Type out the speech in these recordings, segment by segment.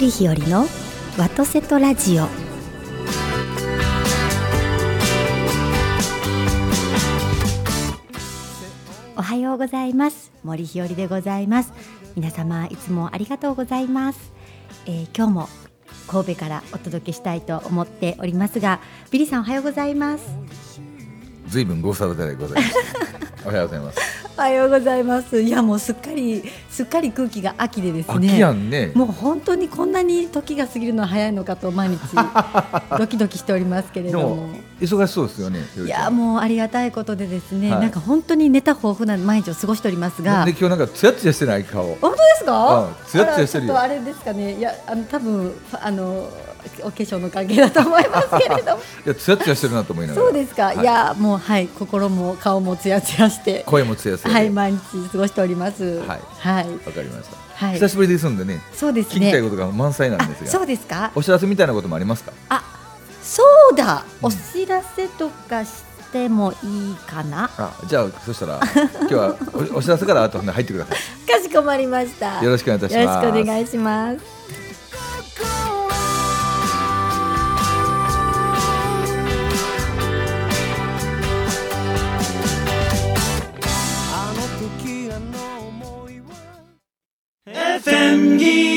森日和のワトセトラジオ。おはようございます。森日和でございます。皆様いつもありがとうございます、えー今日も神戸からお届けしたいと思っておりますがビリーさんおはようございます。ずいぶんご無沙汰でございます。おはようございます。おはようございますいやもうすっかりすっかり空気が秋でですね秋やんね。もう本当にこんなに時が過ぎるのは早いのかと毎日 ドキドキしておりますけれでどもも。忙しそうですよね。いやもうありがたいことでですね、はいなんか本当にネタ豊富な毎日を過ごしておりますがで今日なんかツヤツヤしてない顔？本当ですか？うんツヤツヤしてるよあらちょっとあれですかねいやあの多分あのお化粧の関係だと思いますけれども いやツヤツヤしてるなと思いながら。そうですか、はいい、やもうはい心も顔もツヤツヤして声もツヤツヤで。はい毎日過ごしておりますはいはい、わかりました。はい久しぶりですんでね。そうです聞きたいねことが満載なんあですが。そうですか？お知らせみたいなこともありますか？あそうだお知らせとかしてもいいかなあじゃあそしたら今日はお お知らせから後で入ってくださかしこまりましたい。よろしくお願いいたしよろます。しくお願いします FM ギー。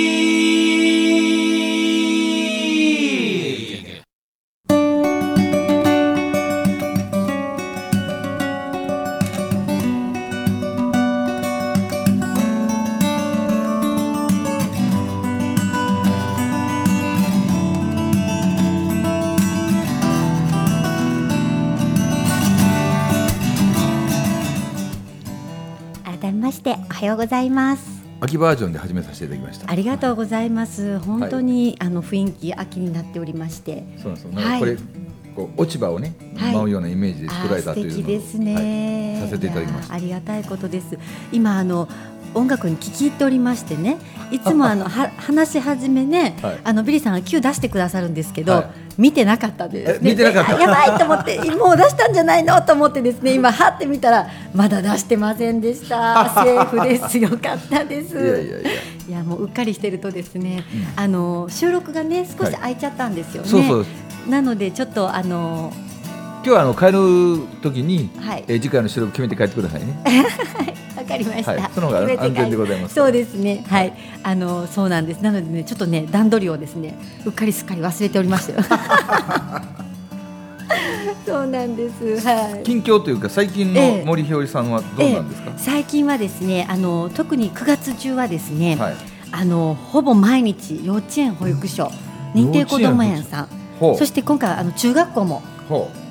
改めましておはようございます。秋バージョンで始めさせていただきました。ありがとうございます。本当に、あの雰囲気秋になっておりまして。そうなんです。よ。なんかこれ、はい。こう落ち葉をね、はい。舞うようなイメージであ作られーたというのを素敵ですね、はい。させていただきました。ありがたいことです。今あの音楽に聞き入っておりましてね。いつもあのは話し始めね、はい。あのビリーさんが Q 出してくださるんですけど、はい見てなかったです、ね、え見てなかった。やばいと思ってもう出したんじゃないのと思ってですね今はってみたらまだ出してませんでした。セーフです。よかったです。いやいやいや。いやもううっかりしてるとですね、あの収録がね少しはい。空いちゃったんですよね、そうそう。なのでちょっとあの今日はあの帰る時に、はいえー次回の収録決めて帰ってくださいね。わかりました。はいその方が安全でございますそうですね。はい。あのそうなんです。なのでね、ちょっとね段取りをですね、うっかりすっかり忘れておりましたよ。そうなんです。はい。近況というか最近ええの森ひよりさんはどうなんですか？ええ最近はですね、あの特に9月中はですね、はい。あのほぼ毎日幼稚園保育所、認定こども園さん。そして今回はあの中学校もほ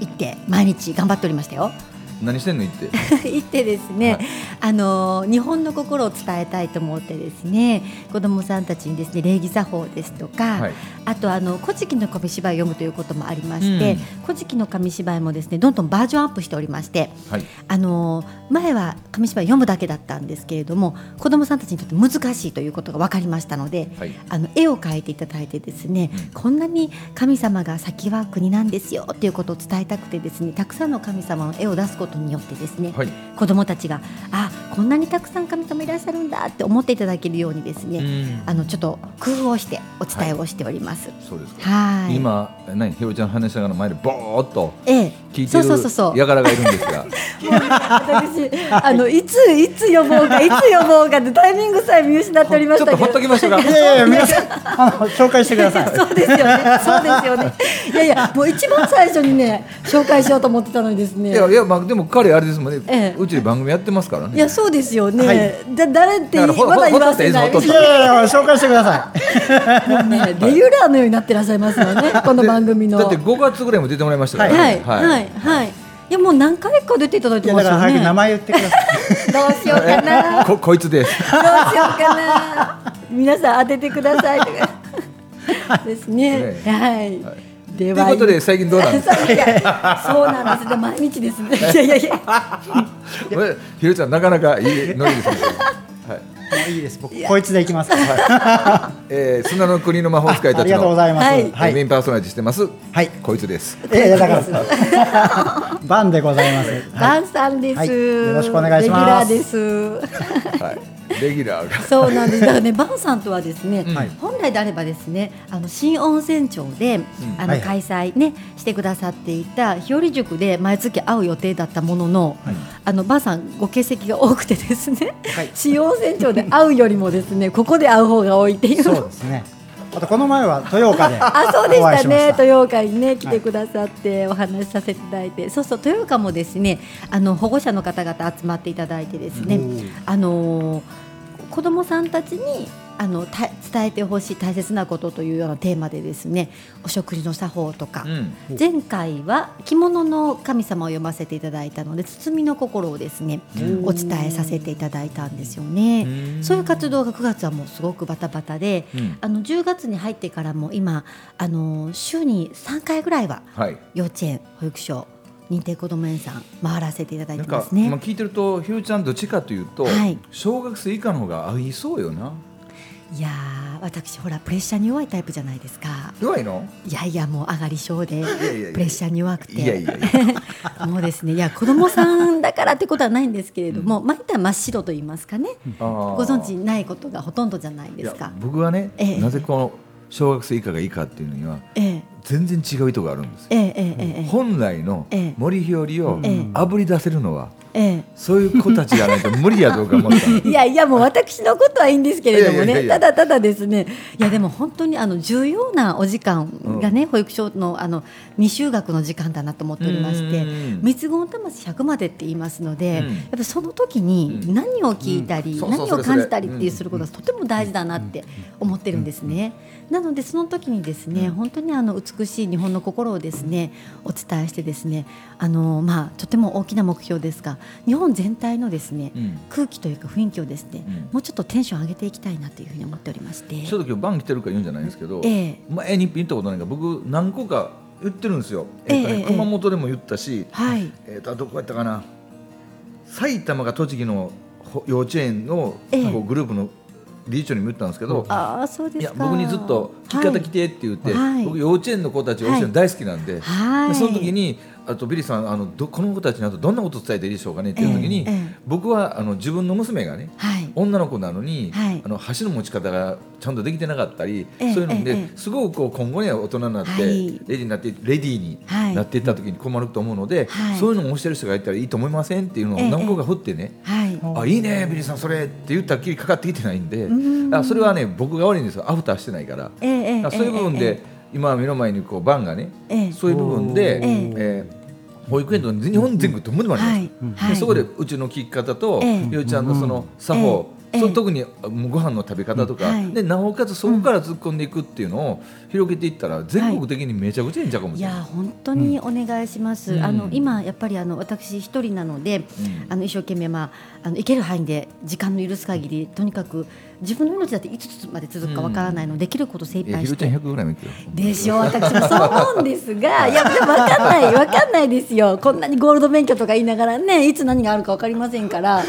行って毎日頑張っておりましたよ。う。何してんの言って。行ってですね、はいあの日本の心を伝えたいと思ってですね子どもさんたちにですね礼儀作法ですとか、はい。あとあの古事記の紙芝居を読むということもありまして、うん古事記の紙芝居もですねどんどんバージョンアップしておりましてはい。あの前は紙芝居読むだけだったんですけれども子どもさんたちにとって難しいということが分かりましたので、はい。あの絵を描いていただいてですね、うんこんなに神様が先は国なんですよっていうことを伝えたくてですねたくさんの神様の絵を出すことによってですね、はい。子どもたちがあこんなにたくさん神様いらっしゃるんだって思っていただけるようにですね、うんあのちょっと工夫をしてお伝えをしております。そうですか。はい。今何ひよりちゃんの話しながら前でボーっとええ、聞いてそうそうそうそう。る輩がいるんですが。私あのいついつ呼ぼうかいつ呼ぼうかってタイミングさえ見失っておりまちょっとほっしたけど。ときましょうか。いやいや皆さんあの紹介してください。そうですよね。そうですよね。いやいや、もう一番最初にね、紹介しようと思ってたのにですね。いやいやまあでも彼あれですもんね。ええうちで番組やってますからね。いや、そうですよね。はいだ誰ってまだ言わせない。いやいやいや紹介してください。もうね、レギュラーのようになってらっしゃいますよね。この番組の。だって5月ぐらいも出てもらいましたからはいね。はいはい。いやもう何回か出ていただいてますよね。だから早く名前言ってください。どうしようかな。ここいつです。どうしようかな。皆さん当ててくださいとか。ですね。ねはい。でということで最近どうなんですか。そうなんですね。毎日ですね。いやいやいや。これひろちゃんなかなかいいノリですね。はい。いいです。僕こいつで行きます。えー、砂の国の魔法使いたちありがとうごのざいます。はいはい。メインパーソナリティしてます。はい。こいつです。いやいやだから バンでございます。バンさんです、はいよろしくお願いしますレギュラーです。はい。レギュラーが。そうなんです。だからね、バンさんとはですね、うん。はい。本来であればですね、あの新温泉町で、あのはいは開催ねしてくださっていた日和塾で毎月会う予定だったものの、はい。あのバンさんご欠席が多くてですね、はい。新温泉町で会うよりもですね、ここで会う方が多いっていう。そうですね。あとこの前は豊岡で あそうでしたね。豊岡にね来てくださってお話しさせていただいて、そうそう豊岡もですねあの保護者の方々集まっていただいてですね、うん。あのー子どもさんたちにあのた伝えてほしい大切なことというようなテーマでですねお食事の作法とか、うん。前回は着物の神様を読ませていただいたので包みの心をですねうん。お伝えさせていただいたんですよね。うん。そういう活動が9月はもうすごくバタバタで、うん。あの10月に入ってからも今あの週に3回ぐらいははい。幼稚園保育所認定こども園さん回らせていただいなんかてますね。まあ聞いてるとひろちゃんどっちかというと、はい。小学生以下の方が合いそうよな。いやー私ほらプレッシャーに弱いタイプじゃないですか。弱いの？いやいやもう上がり症でプレッシャーに弱くて。いやいやい もうですねいや子供さんだからってことはないんですけれども、まあ一旦真っ白と言いますかね。ごご存知ないことがほとんどじゃないですか。僕はね、ええ。なぜこの小学生以下がいいかっていうのにはええ全然違う意図があるんですよ。ええええええ。本来のええ。森日和をええ。あぶり出せるのは、えそういう子たちじゃないと無理やとか思った いやいやもう私のことはいいんですけれどもね。ただただですね。いやでも本当にあの重要なお時間がね、保育所のあの未就学の時間だなと思っておりましてうん。三つ子の魂100までって言いますので、うん。やっぱりその時にうん。何を聞いたり、何を感じたりっていうすることがとても大事だなって思ってるんですね。なのでその時にですね、本当にあの美しい日本の心をですねお伝えしてですねあのまあとても大きな目標ですが日本全体のですね、うん。空気というか雰囲気をですね、うん。もうちょっとテンション上げていきたいなというふうに思っておりまして。ちょっと今日晩来てるから言うんじゃないんですけど、ええ。前に言ったことないが僕何個か言ってるんですよ、えええええ熊本でも言ったし、はい。えっとどこやったかな。埼玉が栃木のほ幼稚園のグループの理事長にも言ったんですけど、ああそうですか。いや僕にずっと「聞き方来て」って言って、はい僕幼稚園の子たち幼稚園大好きなんで,、はい。でその時にあとビリーさんあのどこの子たちにあとどんなこと伝えていいでしょうかねっていう時に、ええええ僕はあの自分の娘がねはい。女の子なのに、はい。あの箸の持ち方がちゃんとできてなかったり、ええそういうので、ええすごくこう今後には大人になって、はい。レディーになってレディーにはい。なっていった時に困ると思うので、はい。そういうのを教える人がいたらいいと思いませんっていうのをええ何個か振ってね、はい。あいいねビリーさんそれって言ったらきりかかってきてないんでん。あそれはね僕が悪いんですよ。アフターしてないから。そういう部分で、え今目の前にこうバンがね、ええ。そういう部分で、ええ。えー保育園と日本全国どこでもあります。でそこでうちの聞き方と、ええ。ゆうちゃんのその作法、ええ。その特にご飯の食べ方とか、はい。でなおかつそこから突っ込んでいくっていうのを広げていったら全国的にめちゃくちゃいいんちゃうかもいしれない。や本当にお願いします。うん。あの今やっぱりあの私一人なので、うん。あの一生懸命まああの行ける範囲で時間の許す限りとにかく自分の命だっていつまで続くかわからないので、できること精一杯して。100ぐらいもいくよ。でしょ。私もそう思うんですがいやでも分かんない分かんないですよ。こんなにゴールド免許とか言いながらねいつ何があるか分かりませんから。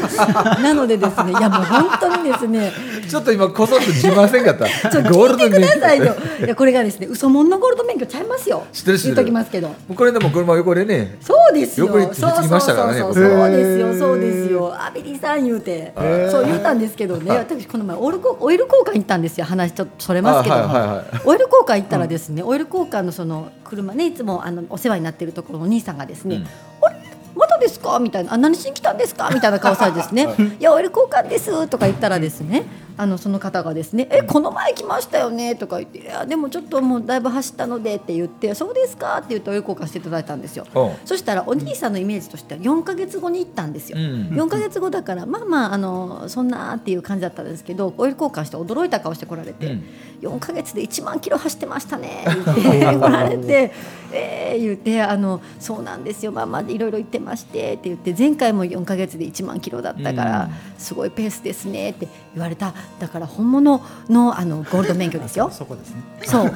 なのでですねいやもう本当にですね。ちょっと今こそっと自慢せんかった。ちょっと聞いてくださいよいやこれがですね嘘もんのゴールド免許ちゃいますよ。知ってる知ってる。言っときますけど。これでも車横でね。そうですよ。横に引き継ぎましたからねそうですよ、そうですよ。アビリさん言うて、ーそう言ったんですけどね、私この前オイル交オイル交換行ったんですよ。話ちょっとそれますけどはいはいはいオイル交換行ったらですね、オイル交換のその車ねいつもあのお世話になっているところのお兄さんがですね、うんあれ？まだですか？みたいなあ何しに来たんですか？みたいな顔されてですね、い、やオイル交換ですとか言ったらですねあのその方がですねえこの前来ましたよねとか言っていやでもちょっともうだいぶ走ったのでって言ってそうですかって言ってオイル交換していただいたんですよ。う。んそしたらお兄さんのイメージとしては4か月後に行ったんですよ。うん4か月後だからまあまああのそんなっていう感じだったんですけどオイル交換して驚いた顔して来られて、うん。4か月で1万キロ走ってましたね言って 来られてえー言ってあのそうなんですよまあまあいろいろ言ってましてって言って前回も4か月で1万キロだったから、すごいペースですねって言われただから本物のあのゴールド免許ですよ。そこですね。そう。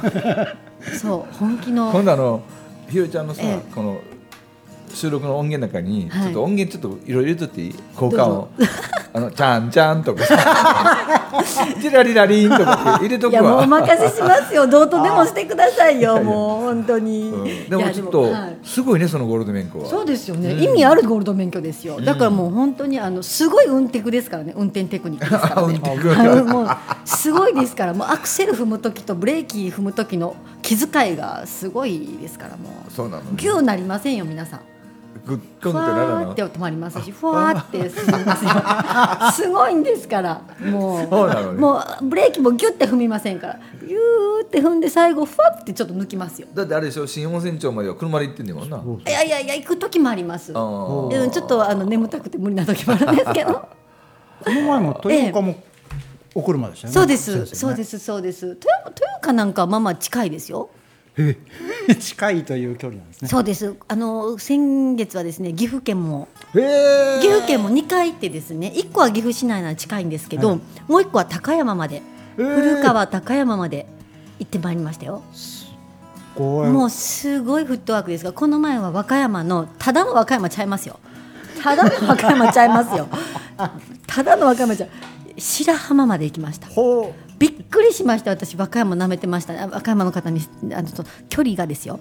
そう。本気の。今度あのひろちゃんのさ、ええ。この収録の音源の中に、はい。ちょっと音源ちょっといろいろ入れとっていい？交換をあのちゃんちゃんとか。チラリラリンとかって入れとくいやもうおわ。任せしますよ。どうとでもしてくださいよもう本当に、うん。でもちょっとはい。すごいねそのゴールド免許は。そうですよね、うん。意味あるゴールド免許ですよ。だからもう本当にあのすごい運テクですからね。運転テクニックですからね。もうすごいですから。もうアクセル踏む時とブレーキ踏む時の気遣いがすごいですからもう。そうなの。ギューなりませんよ皆さんグッふわとンってならーってな。止まりますしふわーって進みますよすごいんですからもう。ねもうブレーキもギュッて踏みませんからギューって踏んで最後ふわってちょっと抜きますよ。だってあれでしょ？新温泉町までは車で行ってんねんもんな。いやいやいや行く時もあります。ちょっとあの眠たくて無理な時もあるんですけど。この前も豊岡もお車でしたよね。そうです。そうすですそうです。豊豊岡なんかはまあまあ近いですよ。近いという距離なんですね。そうです。あの先月はですね岐阜県も。岐阜県も2回行ってですね1個は岐阜市内なら近いんですけど、はい。もう1個は高山まで、古川高山まで行ってまいりましたよ。もうすごいフットワークですがこの前は和歌山のただの和歌山ちゃいますよ。ただの和歌山ちゃいますよ。ただの和歌山ちゃう白浜まで行きました。ほびっくりしました。私和歌山舐めてました。和歌山の方にあの距離がですよ。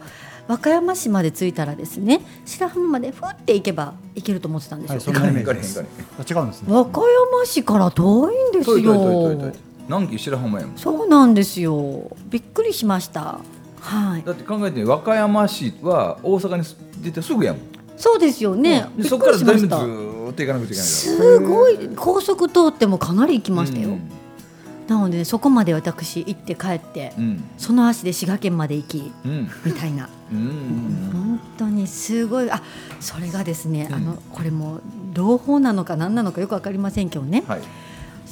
和歌山市まで着いたらですね白浜までふって行けば行けると思ってたんですよ、うはいそんなイメージです。違うんですね。和歌山市から遠いんですよ。い。南紀白浜やもん。そうなんですよ。びっくりしました。はい。だって考えてみ和歌山市は大阪に出てすぐやもん。そうですよね、びっくでそこからだいりしました。ぶずーっと行かなくちゃいけない。すごい。高速通ってもかなり行きましたよ、うんなのでそこまで私行って帰って、うん。その足で滋賀県まで行きうん。みたいな。うん。本当にすごい。あそれがですね、うん。あのこれも朗報なのか何なのかよく分かりませんけどね、はい。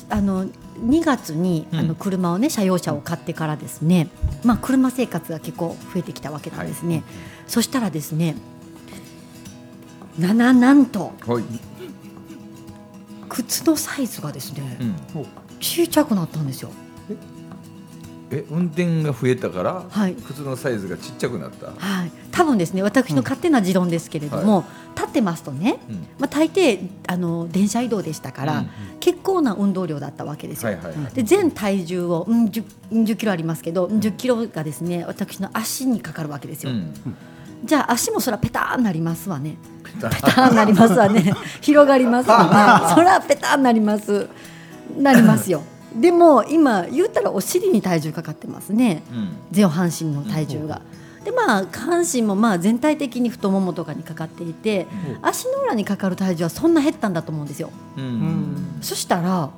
あの2月にうん。あの車をね車用車を買ってからですね、まあ車生活が結構増えてきたわけなんですね、そしたらですねなななんとはい靴のサイズがですね、うん。小さくなったんですよ。え運転が増えたからはい。靴のサイズがちっちゃくなった。はい。多分ですね私の勝手な持論ですけれども、立ってますとね、うん。まあ、大抵あの電車移動でしたから、うん結構な運動量だったわけですよ、はいはいで全体重を、うん 10, 10キロありますけど10キロがですね私の足にかかるわけですよ、うんじゃあ足もそらペターンなりますわね。ペター。ンなりますわね。広がりますわね。そらペターンなります。なりますよ。でも今言ったらお尻に体重かかってますね。うん。上半身の体重が。でまあ下半身もまあ全体的に太ももとかにかかっていて足の裏にかかる体重はそんな減ったんだと思うんですよ。うん。そしたら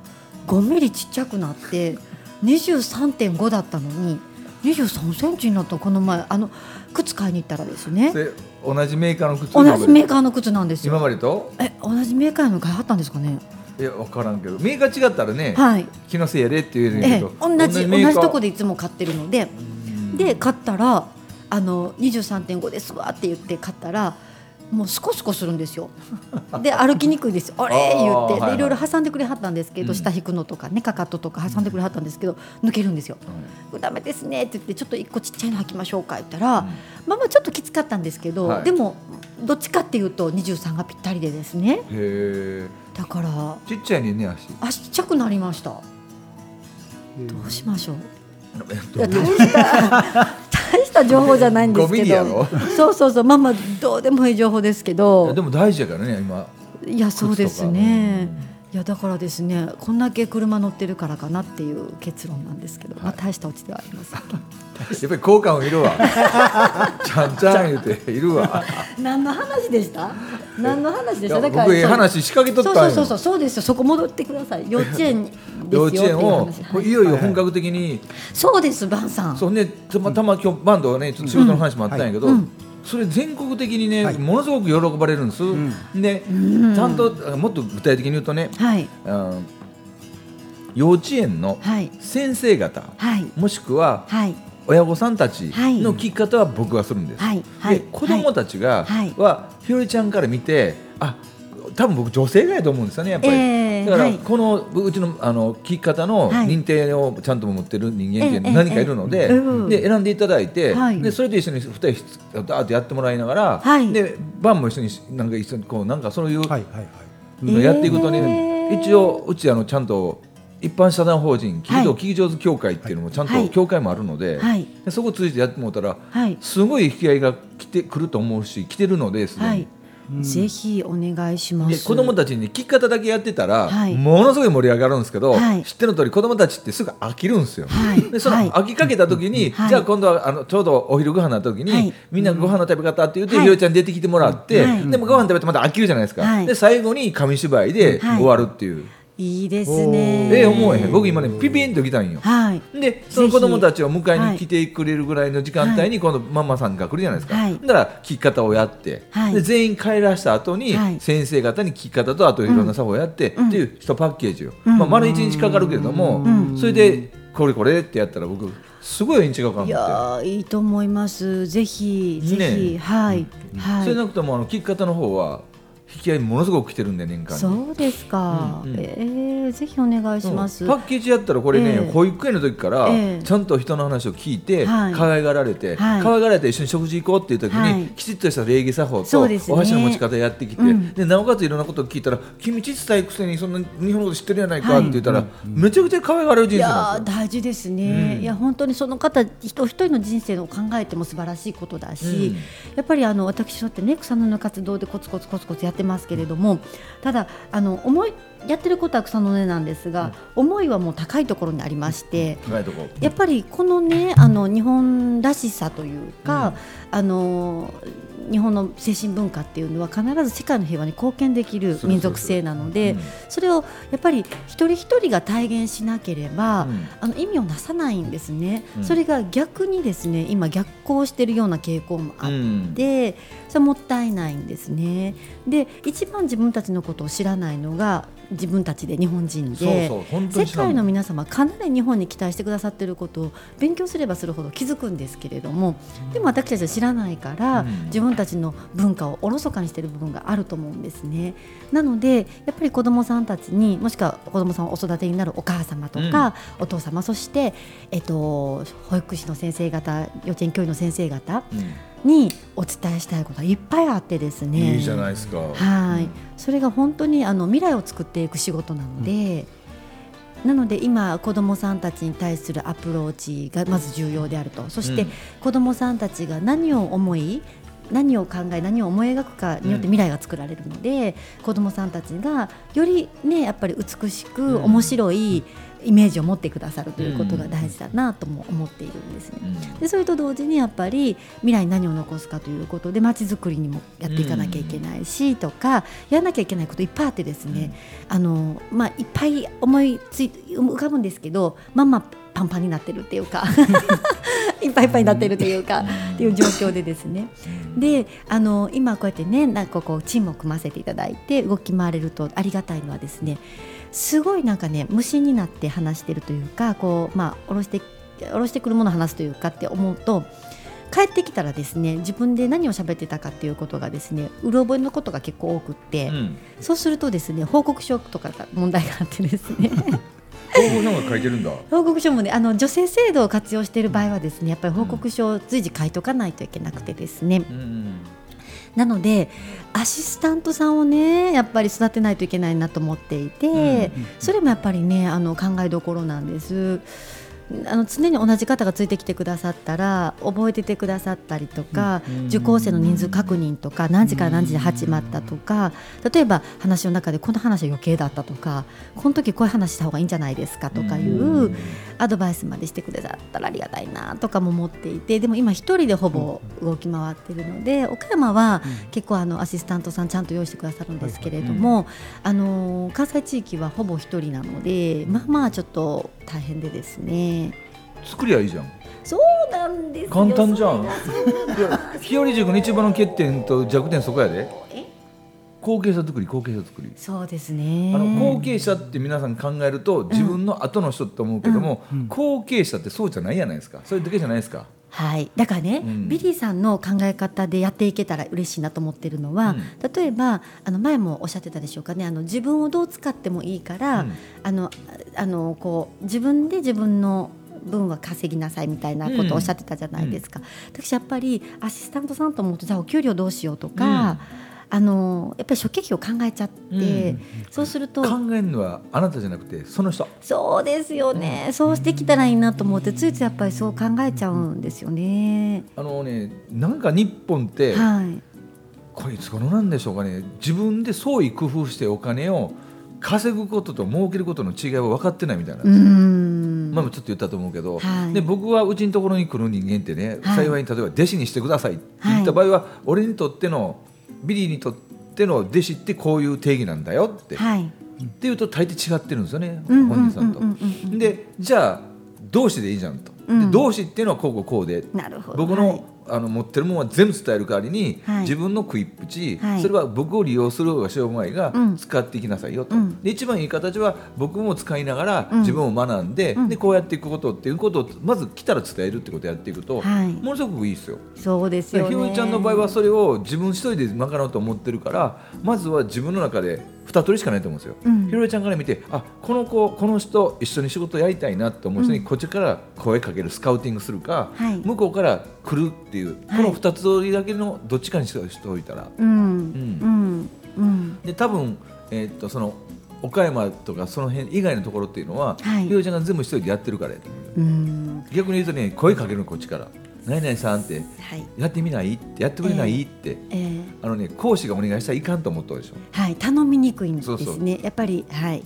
5ミリちっちゃくなって23.5だったのに23センチになった。この前あの靴買いに行ったらですね同じメーカーの靴同じメーカーの靴なんです今よ。までと？え同じメーカーの買いはったんですかね？いや分からんけどメーカー違ったらねはい。気のせいやでって言えるんやええけど、同じ同メーカーじとこでいつも買ってるので。で買ったらあの23.5ですわって言って買ったらもうスコスコするんですよ。で歩きにくいですよ。あれ？言って。はいはい。でいろいろ挟んでくれはったんですけど、うん。下引くのとかねかかととか挟んでくれはったんですけど抜けるんですよ。ダメですねって言ってちょっと一個ちっちゃいの履きましょうか言ったら、まあまあちょっときつかったんですけど、はい。でもどっちかっていうと23がぴったりでですね。だからちっちゃいね足。足ちっちゃくなりました。どうしましょう。大した大した情報じゃないんです5ミけどそうそうそう。まあまあどうでもいい情報ですけいどやでも大事やからね今。いやそうですね。靴とかいやだからですねこんだけ車乗ってるからかなっていう結論なんですけど、まあはい大したオチではありません。やっぱり効果もいるわ。ちゃんちゃん言うているわ。何の話でした？何の話でした？だから僕ええ話仕掛けとったそうそうそうそうですよ。そこ戻ってください。幼稚園ですよ幼稚園をいよいよ本格的に。そうですバンさん。そうねたまたま今日バンドはねちょっと仕事の話もあったんやけど、うんうんそれ全国的にね、はい。ものすごく喜ばれるんです、ん。で、ん。ちゃんとあもっと具体的に言うとね、はい。あ幼稚園のはい。先生方、はい。もしくははい。親御さんたちはい。の聞き方は僕がするんです。で子供たちが、はひよりちゃんから見てあ多分僕女性がやと思うんですよねやっぱり。えーだから、はい。このうちのあの聞き方のはい。認定をちゃんと持ってる人間ってええ何かいるので,、で選んでいただいて、はい。でそれと一緒に二人ダーッとやってもらいながら、はい。で晩も一緒になんか一緒にこうなんかそういうはいはいはい。のやっていくとね、えー一応うちあのちゃんと一般社団法人企業はい。聞き上手協会っていうのもちゃんはい。と協会もあるので,、はい。でそこ通じてやってもらったらはい。すごい引き合いが来てくると思うし来てるのですでに、はい、ぜひお願いしま。です子供たちに聞き方だけやってたら、はい。ものすごい盛り上がるんですけど、はい。知ってる通り子供たちってすぐ飽きるんですよ。はい。でそのはい。飽きかけた時に、はい。じゃあ今度はあのちょうどお昼ご飯の時に、はい。みんなご飯の食べ方って言って、はいひよちゃん出てきてもらって、はい。でもご飯食べてまた飽きるじゃないですか、はい。で最後に紙芝居ではい。終わるっていう、いいですね。ええ思えへん。僕今ねピピンときたんよ。はい。でその子供たちを迎えに来てくれるぐらいの時間帯に今度ママさんが来るじゃないですか、はい。だから聞き方をやって、はい。で全員帰らした後にはい。先生方に聞き方とあといろんな作法をやって、うんっていう一パッケージを、うん。まあ、丸一日かかるけれども、うん。それでこれこれってやったら僕すごい違うかいやーいいと思います。ぜひぜひ、ねはい、はい。それなくともあの聞き方の方は引き合いものすごく来てるんで年間に。そうですか。うんうん。ええぜひお願いします。パッケージやったらこれね、ええ。保育園の時からええ。ちゃんと人の話を聞いて、はい。可愛がられて、はい。可愛がられて一緒に食事行こうっていう時に、はい。きちっとした礼儀作法と、お箸の持ち方やってきて、うん。でなおかついろんなことを聞いたら君ちっさいくせにそんな日本語知ってるやないかはい。って言ったら、めちゃくちゃ可愛がられる人い生なんですよ。大事ですね、うん。いや本当にその方人一人の人生を考えても素晴らしいことだし、うん。やっぱりあの私だってね草の根の活動でコツコツコツコツやってますけれどもただあの思いやってることは草の根なんですが、思いはもう高いところにありまして、高いとこ。やっぱりこのねあの日本らしさというか、あの日本の精神文化っていうのは必ず世界の平和に貢献できる民族性なのでうん。それをやっぱり一人一人が体現しなければ、うん。あの意味をなさないんですね、うん。それが逆にですね今逆行しているような傾向もあって、うん。それはもったいないんですね。で一番自分たちのことを知らないのが自分たちで日本人で世界の皆様かなり日本に期待してくださっていることを勉強すればするほど気づくんですけれどもでも私たちは知らないから、うん。自分たちの文化をおろそかにしている部分があると思うんですね。なのでやっぱり子どもさんたちにもしくは子どもさんをお育てになるお母様とか、お父様そして、えっと、保育士の先生方幼稚園教諭の先生方うんにお伝えしたいことがいっぱいあってですね。いいじゃないですか。はい、それが本当にあの未来を作っていく仕事なので、なので今子どもさんたちに対するアプローチがまず重要であると。そしてうん。子どもさんたちが何を思い何を考え何を思い描くかによって未来が作られるので、子どもさんたちがよりねやっぱり美しくうん。面白いイメージを持ってくださるということが大事だなとも思っているんですね。うん。でそれと同時にやっぱり未来に何を残すかということで街づくりにもやっていかなきゃいけないし、とかやらなきゃいけないこといっぱいあってですね、あのまあ、いっぱい思いつい浮かぶんですけどまんまパンパンになってるっていうか いっぱいいっぱいになってるというか、っていう状況でですね。であの今こうやってねなんかこうチームを組ませていただいて動き回れるとありがたいのはですねすごいなんかね無心になって話してるというかこうまあ下ろして下ろしてくるものを話すというかって思うと帰ってきたらですね自分で何を喋ってたかっていうことがですねうろ覚えのことが結構多くって、うん。そうするとですね報告書とかが問題があってですね 報告書が書いてるんだ。報告書もねあの女性制度を活用している場合はですねやっぱり報告書を随時書いとかないといけなくてですね、うん。なのでアシスタントさんをねやっぱり育てないといけないなと思っていて、それもやっぱりねあの考えどころなんです。あの常に同じ方がついてきてくださったら覚えててくださったりとか、受講生の人数確認とか何時から何時で始まったとか例えば話の中でこの話は余計だったとかこの時こういう話した方がいいんじゃないですかとかいうアドバイスまでしてくださったらありがたいなとかも思っていてでも今一人でほぼ動き回ってるので岡山は結構あのアシスタントさんちゃんと用意してくださるんですけれども、あの関西地域はほぼ一人なのでまあまあちょっと大変でですね。作りゃいいじゃん。そうなんですよ簡単じゃん。日和塾の一番の欠点と弱点そこやで。え？後継者作り、後継者作り。そうですねあの後継者って皆さん考えると自分の後の人って思うけども、後継者ってそうじゃないじゃないですかそれだけじゃないですかはい、だからね、うん。ビリーさんの考え方でやっていけたら嬉しいなと思ってるのは、例えばあの前もおっしゃってたでしょうかね。あの自分をどう使ってもいいから、うん。あのあのこう自分で自分の分は稼ぎなさいみたいなことをおっしゃってたじゃないですか、私やっぱりアシスタントさんと思うとじゃあお給料どうしようとか、あのやっぱり諸経費を考えちゃって、そうすると考えるのはあなたじゃなくてその人。そうですよね、そうしてきたらいいなと思ってついついやっぱりそう考えちゃうんですよね。あのねなんか日本ってはい、これいつ頃なんでしょうかね。自分で創意工夫してお金を稼ぐことと儲けることの違いは分かってないみたいなんですよ。ん。前もちょっと言ったと思うけど、はい。で僕はうちのところに来る人間ってね、はい。幸いに例えば弟子にしてくださいって言った場合は、俺にとってのビリーにとっての弟子ってこういう定義なんだよって、はい、っていうと大抵違ってるんですよね、うん本人さんと。でじゃあ同志でいいじゃんと、同志っていうのはこうこうこうで。なるほど。僕の,、あの持ってるものは全部伝える代わりに、はい。自分の食いっぷち、はい。それは僕を利用する方がしようがないが、うん。使っていきなさいよと、うん。で一番いい形は僕も使いながらうん。自分を学んで,、うん。でこうやっていくことっていうことをまず来たら伝えるってことをやっていくと、はい。ものすごくいいですよ。そうですよね。ひよりちゃんの場合はそれを自分一人で賄おうと思ってるからまずは自分の中で二通りしかないと思うんですよ。うん。ひろりちゃんから見てあこの子この人一緒に仕事やりたいなと思う人にこっちから声かけるスカウティングするか、はい。向こうから来るっていう、はい。この二つ通りだけのどっちかにしておいたら。で多分、えーっとその岡山とかその辺以外のところっていうのは、はい。ひろりちゃんが全部一人でやってるからやと思う。うん。逆に言うとね声かけるのこっちから「何々さん」ってはい「やってみない?」って「やってくれない?」って。えーあのね講師がお願いしたらいかんと思ったでしょ。はい頼みにくいんですね。そうそう。やっぱりはい。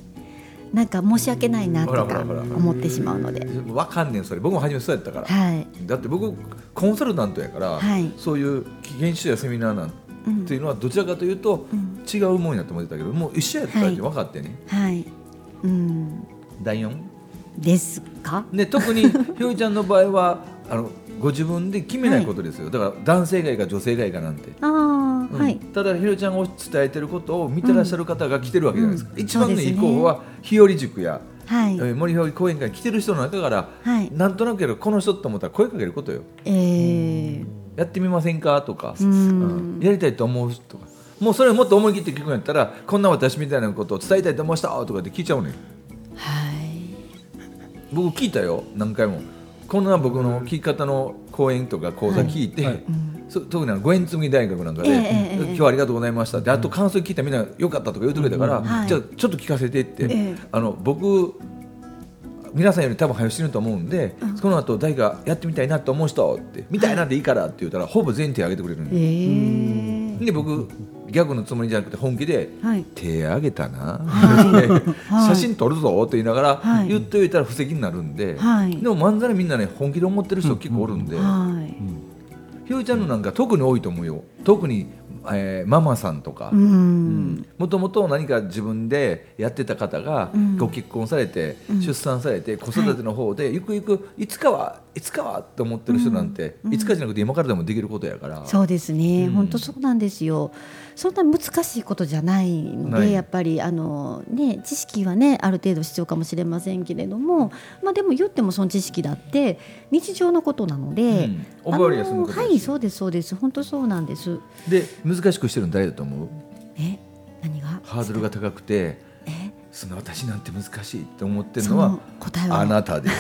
なんか申し訳ないなとか思ってしまうので。わかんねんそれ。僕も初めそうやったから。はい。だって僕コンサルタントやから、はい。そういう研修やセミナーなんうん。ていうのはどちらかというとうん。違うもんやと思ってたけどもう一緒やったって分かってね、はい。うん。第4ですか？で特にひよりちゃんの場合はあのご自分で決めないことですよ、だから男性がいいか女性がいいかなんて、ああうん。はい。ただひよりちゃんが伝えてることを見てらっしゃる方が来てるわけじゃないですか、うん。一番のいい候補は日和塾や、はい。えー森ひより講演会に来てる人の中から、はい。なんとなくやるこの人と思ったら声かけることよ。えー。やってみませんかとか、うん。うん。やりたいと思うとか。もうそれをもっと思い切って聞くんやったらこんな私みたいなことを伝えたいと思いましたとかって聞いちゃうねんはい。僕聞いたよ何回もこんな僕の聞き方の講演とか講座聞いて、はい。はいそ特にあの五円紬大学なんかで、今日はありがとうございました」であと感想聞いたらみんなよかったとか言うてくれたから、はい。じゃあちょっと聞かせてって、ええ。あの僕皆さんより多分早く死ぬと思うんで、その後誰かやってみたいなと思う人ってみたいなんでいいからって言ったら、ほぼ全員手挙げてくれるんえでーで僕ギャグのつもりじゃなくて本気ではい。手挙げたな、はい。写真撮るぞって言いながらはい。言っておいたら布石になるんで、はい。でも漫才みんなね本気で思ってる人結構おるんで、はい。ひよりちゃんのなんか特に多いと思うよ。特に、えーママさんとか。う。ん。もともと何か自分でやってた方がうん。ご結婚されて、うん。出産されて子育ての方で、ゆくゆくいつかはいつかはって思ってる人なんて、うん。いつかじゃなくて今からでもできることやから、そうですね、うん。本当そうなんですよ。そんな難しいことじゃないので、やっぱりあのね知識はねある程度必要かもしれませんけれども、まあでも言ってもその知識だって日常のことなので、うん。覚えりやしあのはいそうですそうです。本当そうなんです。で難しくしてるの誰だと思う？え？何が？ハードルが高くてえ？その私なんて難しいって思ってるそのはの答えは？あなたです。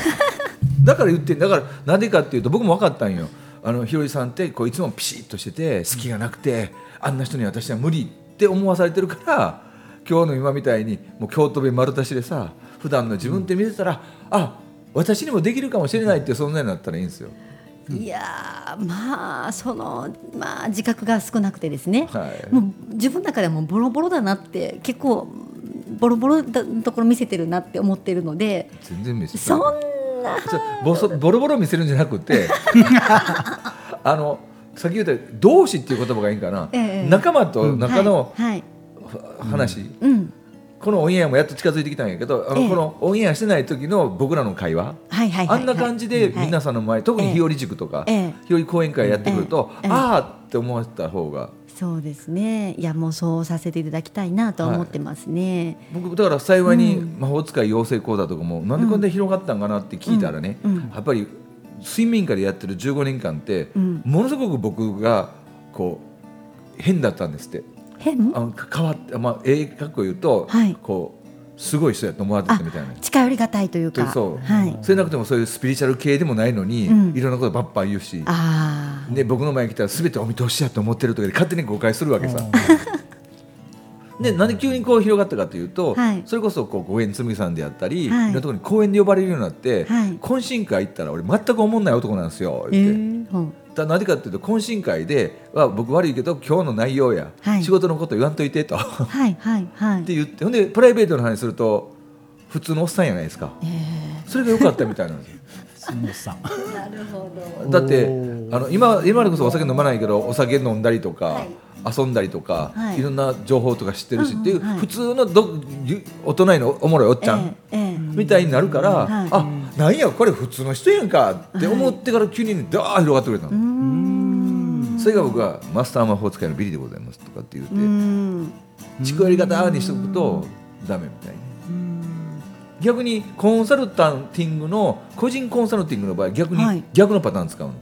だから言ってんだからなんでかっていうと僕も分かったんよあのひろりさんってこういつもピシッとしてて隙がなくてあんな人に私は無理って思わされてるから今日の今みたいにもう京都弁丸出しでさ普段の自分って見てたら、あ私にもできるかもしれないっていう存在になったらいいんですよ。いやーまあそのまあ自覚が少なくてですね。はいもう自分の中ではもうボロボロだなって結構ボロボロだところ見せてるなって思ってるので全然見せてそんボソボロボロ見せるんじゃなくて あのさっき言った同志っていう言葉がいいんかな、ええ。仲間と仲のはい、はい。話、うんこのオンエアもやっと近づいてきたんやけどあの、ええ。このオンエアしてない時の僕らの会話、はいはいはいあんな感じではい皆さんの前、特に日和塾とか、ええ日和講演会やってくると、ええ。ああって思わせた方が。そうですね。いやもうそうさせていただきたいなとは思ってますね、僕だから幸いにうん。魔法使い養成講座とかも、なんでこんなに広がったんかなって聞いたらね、うん。うんやっぱり睡眠科でやってる15年間って、うん。ものすごく僕がこう変だったんですって変？あのか変わって、まあ、ええかっこ言うと、はい。こうすごい人やと思われてたみたいな。近寄りがたいというか。そうはい。それなくてもそういうスピリチュアル系でもないのに、うん。いろんなことバッバン言うし。ああで僕の前に来たら全てお見通しやと思ってるとかで勝手に誤解するわけさでなんで急にこう広がったかというと、はい。それこそこう五円紬さんであったり、はい。いろんなところに公園で呼ばれるようになって、はい。懇親会行ったら俺全く思んない男なんですよえ言って。ーう。んだなぜかというと懇親会では僕悪いけど今日の内容や、はい。仕事のこと言わんといてと。っはいはいはい。て言ってほんでプライベートの話すると普通のおっさんやないですか。えそれが良かったみたいなんですよ。スノーさん。ーなるほど。だっておーあの今今でこそお酒飲まないけどお酒飲んだりとか、はい。遊んだりとか、はい。い、ろんな情報とか知ってるし、うんうんっていう、はい。普通のどゆ大人のおもろいおっちゃん、ええええ。みたいになるから、はい。あなんやこれ普通の人やんかって思ってから急にねダーッ広がってくれたの、それが僕はマスター魔法使いのビリでございますとかって言って、うーん。ちくわり方にしとくとダメみたい。な逆にコンサルタンティングの個人コンサルティングの場合逆はい。に逆のパターン使うの、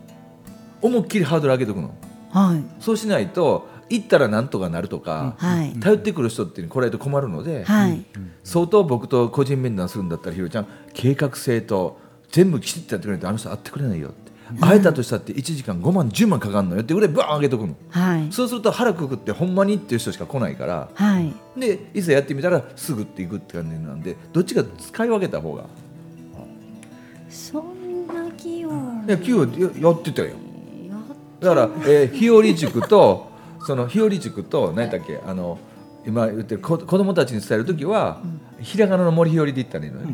思いっきりハードル上げておくの。はい。そうしないと行ったらなんとかなるとか、はい。頼ってくる人って来られると困るので、はい。相当僕と個人面談するんだったらひろちゃん計画性と全部きちっとやってくれないとあの人会ってくれないよって、会えたとしたって1時間5万10万かかるのよってぐらいバーン上げとくの。はい。そうすると腹くくってほんまにっていう人しか来ないから。はい。でいざやってみたらすぐっていくって感じなんでどっちか使い分けた方が。そんな器用。いや給与ややってたよ。やだから、えー、日和塾とその日和塾と何だっけあの今言ってるこ子供たちに伝える時は、ひらがなの森日和で言ったらいいのよ、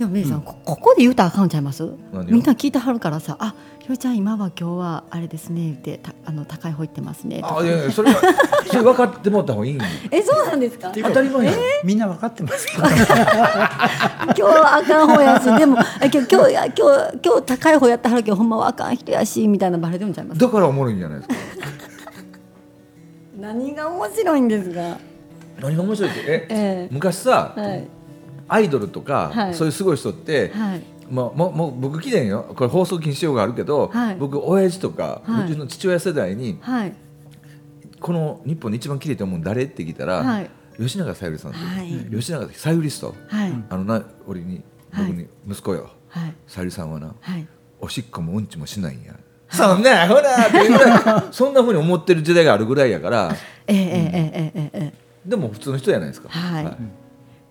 でもメイさん、こここで言うたらあかんちゃいます？みんな聞いてはるからさ「あひろちゃん今は今日はあれですね」ってたあの高い方行ってますね。あいやいやそれはそれ分かってもらった方がいいえそうなんですか？当たり前やん。みんな分かってます 今日はあかん方やしでもあ今日今日今日今日高い方やったはるけどほんまはあかん人やしみたいなバレてるんちゃいます？だからおもろいんじゃないですか？何が面白いんですか？何が面白いってえ、ええ。昔さ、はいアイドルとか、はい。そういうすごい人って、はい。もうもう僕記念よ。これ放送禁止用があるけど、はい。僕親父とか、はい。うちの父親世代にはい。この日本で一番綺麗と思うの誰？って聞いたら、はい。吉永小百合さんって、はい。吉永小百合ストはい。あのな俺にはい。僕に息子よ、はい。小百合さんはなはい。おしっこもうんちもしないんや、そんなほらっていうぐらいそんなふうに思ってる時代があるぐらいやから。ええええええええでも普通の人じゃないですか。はい。っ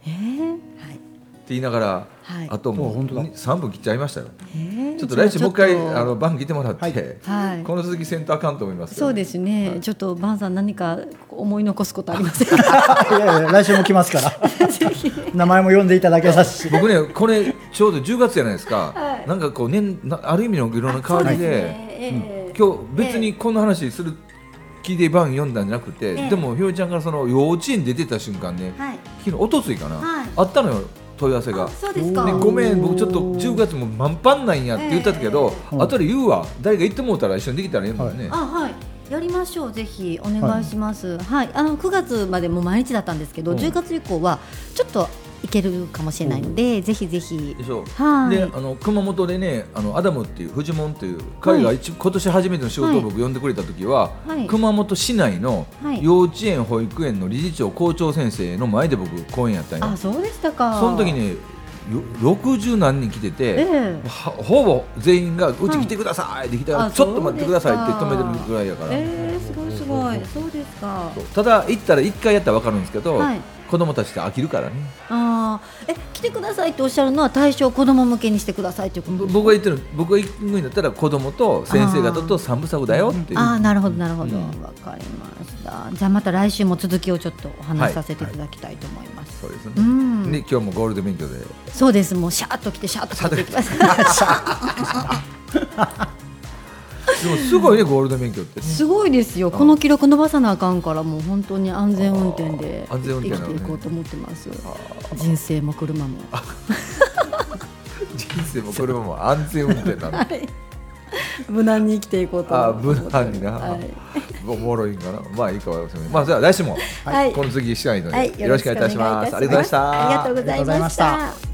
ええはい。て言いながら、はい。あともうお本当だ。3分切っちゃいましたよ。ええちょっと来週もう一回あの番来てもらって、はい。はい。この続きせんとあかんと思いますけどそうですね、ちょっとバンさん何か思い残すことありませんか？いやいや来週も来ますから。名前も呼んでいただけますし僕ねこれちょうど10月じゃないですか、なんかこう年なある意味のいろんな変わりで、ええ今日別にこんな話する聞いて番読んだんじゃなくて、ええ。でもひろりちゃんからその幼稚園出てた瞬間ね、はい。昨日おとついかな、はい。あったのよ問い合わせが。あ。そうですか。でごめん僕ちょっと10月も満帆なんやって言ったけど、ええ。後で言うわ。誰か言ってもうたら一緒にできたらええもんね、あはい。やりましょうぜひ。お願いします。はい、あの9月までも毎日だったんですけど、うん。10月以降はちょっといけるかもしれないので、ぜひぜひ。でしょはい。であの熊本でねあのアダムっていうフジモンっていう彼が一、今年初めての仕事を僕呼んでくれた時は、はい。熊本市内のはい。幼稚園保育園の理事長校長先生の前で僕講演やったんや。あそうでしたか。その時ねよ60何人来てて、ええ。はほぼ全員が「うち来てください」って来たら、あちょっと待ってください」って止めてるぐらいやから、えー、すごいすごい。そうですか。ただ行ったら1回やったら分かるんですけど、はい子供たちって飽きるからね。あー。え来てくださいっておっしゃるのは対象子供向けにしてくださいということ僕が言ってる僕が行くんだったら子供と先生方と三部作だよっていう。ああなるほどなるほど。わ、かりました。じゃあまた来週も続きをちょっとお話しさせていただきたいと思います、そうですね、うん。で今日もゴールデン勉強で。そうです。もうシャーッと来てシャーッと帰っていきますすごいねゴールデン勉強って。ねすごいですよ。この記録伸ばさなあかんからもう本当に安全運転であー安全運転生きていこうと思ってます。人生も車も。人生も車も安全運転なの はい。無難に生きていこうとあ思って無難にな、はい。おもろいんかな。まあいいかわかりませんまあじゃあ来週もはい。この次したいので、はい。よろしくお願いいたします。ありがとうございました。ありがとうございました